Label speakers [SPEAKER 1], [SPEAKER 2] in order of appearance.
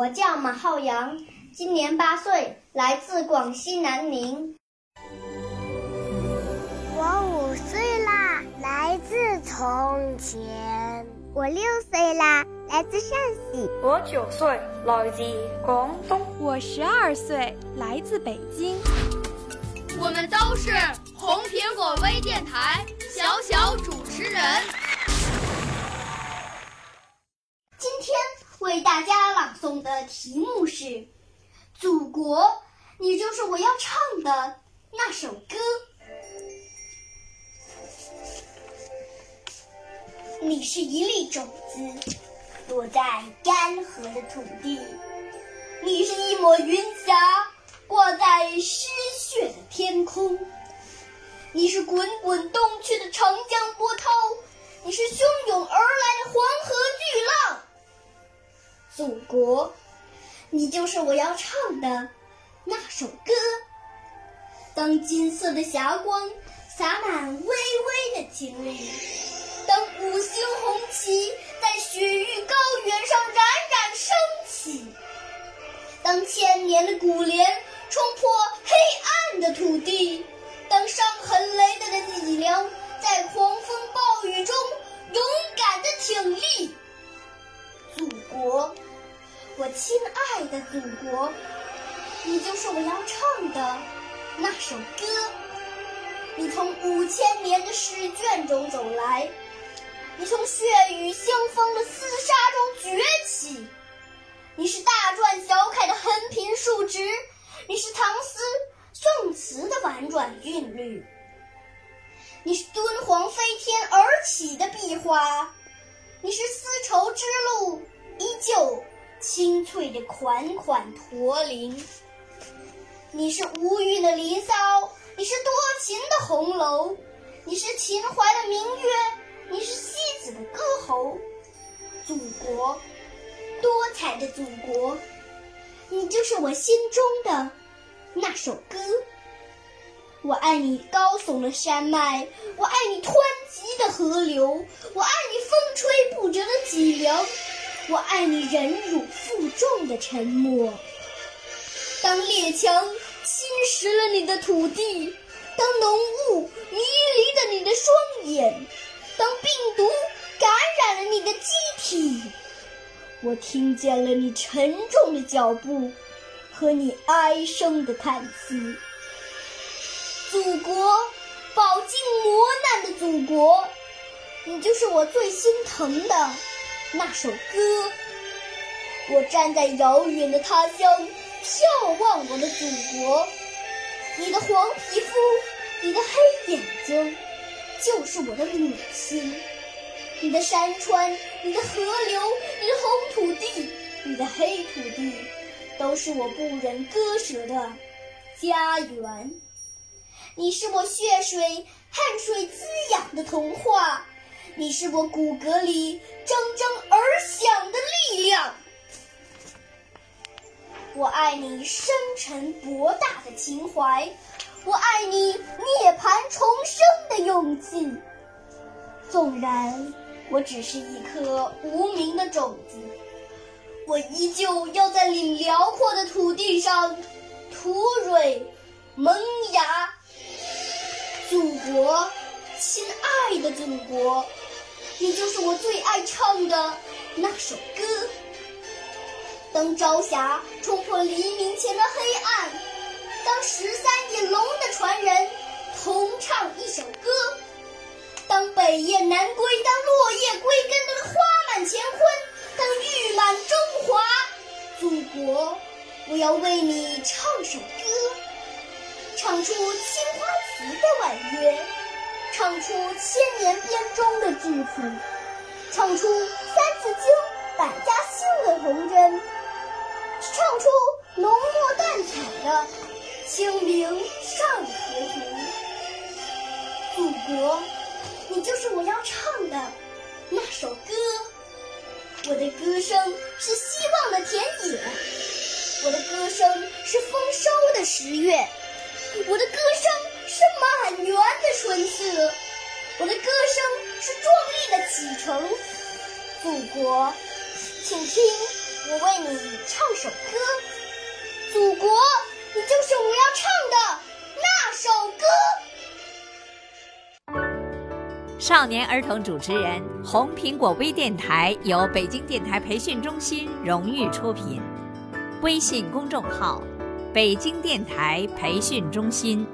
[SPEAKER 1] 我叫马浩洋，今年八岁，来自广西南宁。
[SPEAKER 2] 我五岁啦，来自从前。
[SPEAKER 3] 我六岁啦，来自陕西。
[SPEAKER 4] 我九岁，来自广东。
[SPEAKER 5] 我十二岁，来自北京。
[SPEAKER 6] 我们都是红苹果微电台小小主持人。
[SPEAKER 1] 今天为大家朗诵的题目是《祖国》，你就是我要唱的那首歌。你是一粒种子，落在干涸的土地；你是一抹云霞，挂在湿血的天空；你是滚滚东去的长江波涛，你是汹涌而来的黄河巨浪。祖国，你就是我要唱的那首歌。当金色的霞光洒满巍巍的秦岭。当五星红旗在雪域高原上冉冉升起，当千年的古莲冲破黑暗的土地，当伤痕累累的脊梁在狂风暴雨中勇敢的挺立，祖国，我亲爱的祖国，你就是我要唱的那首歌。你从五千年的试卷中走来。你从血雨腥风的厮杀中崛起，你是大篆小楷的横平竖直，你是唐诗宋词的婉转韵律，你是敦煌飞天而起的壁画，你是丝绸之路依旧清脆的款款驼铃，你是无韵的离骚，你是多情的红楼，你是秦淮的明月，你是西。子的歌喉，祖国，多彩的祖国，你就是我心中的那首歌。我爱你高耸的山脉，我爱你湍急的河流，我爱你风吹不折的脊梁，我爱你忍辱负重的沉默。当列强侵蚀了你的土地，当浓雾迷离了你的双眼。当病毒感染了你的机体，我听见了你沉重的脚步和你哀声的叹息。祖国，饱经磨难的祖国，你就是我最心疼的那首歌。我站在遥远的他乡，眺望我的祖国。你的黄皮肤，你的黑眼睛。就是我的母亲，你的山川，你的河流，你的红土地，你的黑土地，都是我不忍割舍的家园。你是我血水、汗水滋养的童话，你是我骨骼里铮我爱你深沉博大的情怀。我爱你涅槃重生的勇气，纵然我只是一颗无名的种子，我依旧要在你辽阔的土地上吐蕊萌芽。祖国，亲爱的祖国，你就是我最爱唱的那首歌。当朝霞冲破黎明前的黑暗。当十三亿龙的传人同唱一首歌。当北雁南归，当落叶归根，当花满乾坤，当玉满中华，祖国，我要为你唱首歌，唱出青花瓷的婉约，唱出千年编钟的质朴，唱出三字经、百家姓的童真，唱出浓墨淡彩的清明上河图。祖国。你就是我要唱的那首歌，我的歌声是希望的田野，我的歌声是丰收的十月，我的歌声是满园的春色，我的歌声是壮丽的启程。祖国，请听我为你唱首歌，祖国，你就是我要唱的那首歌。
[SPEAKER 7] 少年儿童主持人，红苹果微电台由北京电台培训中心荣誉出品，微信公众号：北京电台培训中心。